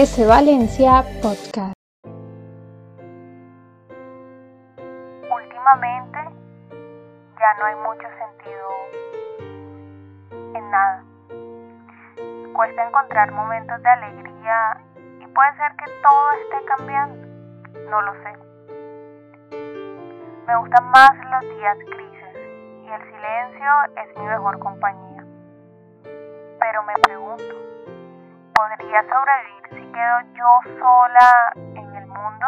S Valencia Podcast. Últimamente ya no hay mucho sentido en nada. Cuesta encontrar momentos de alegría y puede ser que todo esté cambiando. No lo sé. Me gustan más los días grises y el silencio es mi mejor compañía. Pero me pregunto, ¿podría sobrevivir si quedo yo sola en el mundo?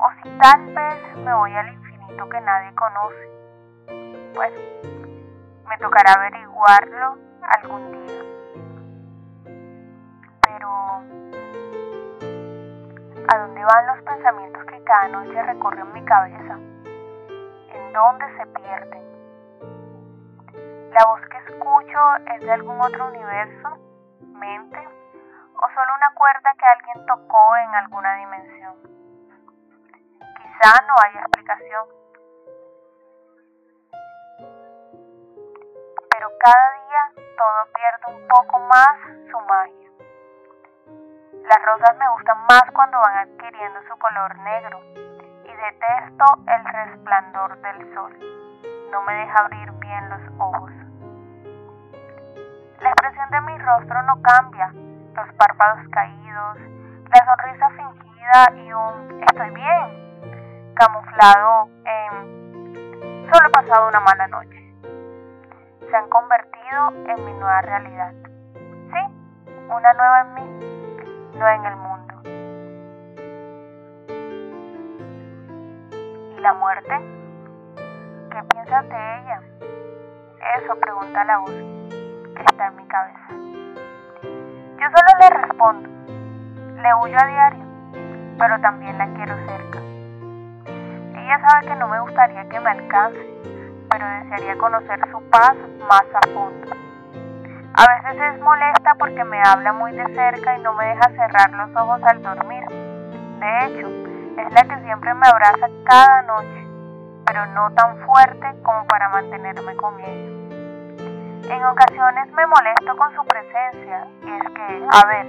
¿O si tal vez me voy al infinito que nadie conoce? Bueno, me tocará averiguarlo algún día. Pero, ¿a dónde van los pensamientos que cada noche recorren mi cabeza? ¿En dónde se pierden? ¿La voz que escucho es de algún otro universo, o solo una cuerda que alguien tocó en alguna dimensión? Quizá no haya explicación. Pero cada día todo pierde un poco más su magia. Las rosas me gustan más cuando van adquiriendo su color negro y detesto el resplandor del sol. No me deja abrir bien los ojos. Expresión de mi rostro no cambia, los párpados caídos, la sonrisa fingida y un estoy bien, camuflado en solo he pasado una mala noche. Se han convertido en mi nueva realidad. Sí, una nueva en mí, no en el mundo. ¿Y la muerte? ¿Qué piensas de ella? Eso pregunta la voz está en mi cabeza. Yo solo le respondo, le huyo a diario, pero también la quiero cerca. Ella sabe que no me gustaría que me alcance, pero desearía conocer su paz más a fondo. A veces es molesta porque me habla muy de cerca y no me deja cerrar los ojos al dormir. De hecho, es la que siempre me abraza cada noche, pero no tan fuerte como para mantenerme con ella. En ocasiones me molesto con su presencia y es que, a ver,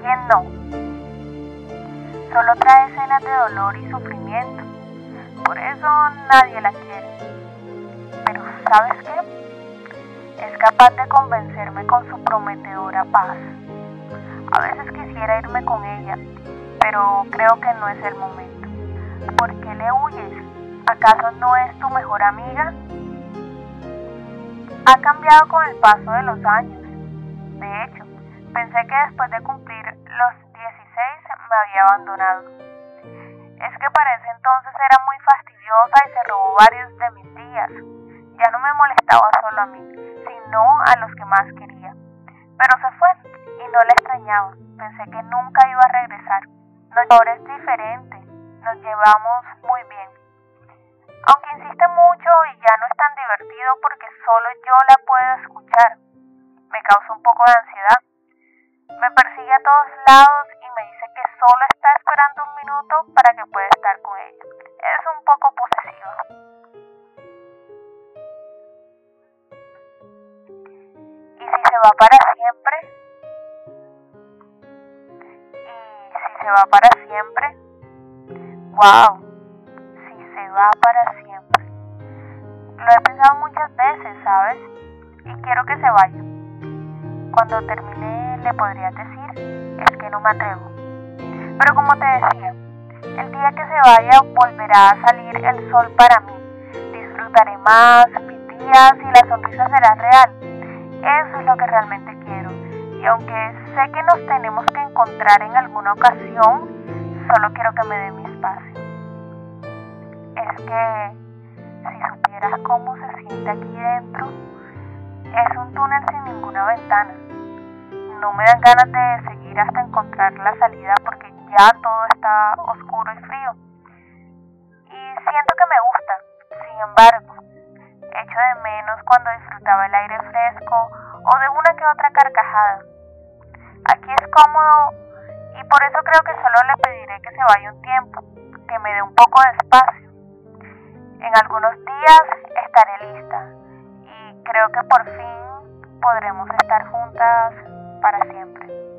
¿quién no? Solo trae escenas de dolor y sufrimiento. Por eso nadie la quiere. Pero ¿sabes qué? Es capaz de convencerme con su prometedora paz. A veces quisiera irme con ella, pero creo que no es el momento. ¿Por qué le huyes? ¿Acaso no es tu mejor amiga? Ha cambiado con el paso de los años. De hecho, pensé que después de cumplir los 16 me había abandonado. Es que para ese entonces era muy fastidiosa y se robó varios de mis días. Ya no me molestaba solo a mí, sino a los que más quería. Pero se fue y no la extrañaba. Pensé que nunca iba a regresar. Ahora es diferente. Nos llevamos muy bien. Aunque insiste mucho y ya no es tan porque solo yo la puedo escuchar. Me causa un poco de ansiedad. Me persigue a todos lados y me dice que solo está esperando un minuto para que pueda estar con ella. Es un poco posesivo. ¿Y si se va para siempre? ¿Y si se va para siempre? ¡Wow! va para siempre. Lo he pensado muchas veces, ¿sabes? Y quiero que se vaya. Cuando termine le podría decir, es que no me atrevo. Pero como te decía, el día que se vaya volverá a salir el sol para mí. Disfrutaré más mis días y la sonrisa será real. Eso es lo que realmente quiero. Y aunque sé que nos tenemos que encontrar en alguna ocasión, solo quiero que me dé mi espacio es que si cómo se siente aquí dentro, es un túnel sin ninguna ventana. No me dan ganas de seguir hasta encontrar la salida porque ya todo está oscuro y frío. Y siento que me gusta, sin embargo, echo de menos cuando disfrutaba el aire fresco o de una que otra carcajada. Aquí es cómodo y por eso creo que solo le pediré que se vaya un tiempo, que me dé un poco de espacio. En algunos días estaré lista y creo que por fin podremos estar juntas para siempre.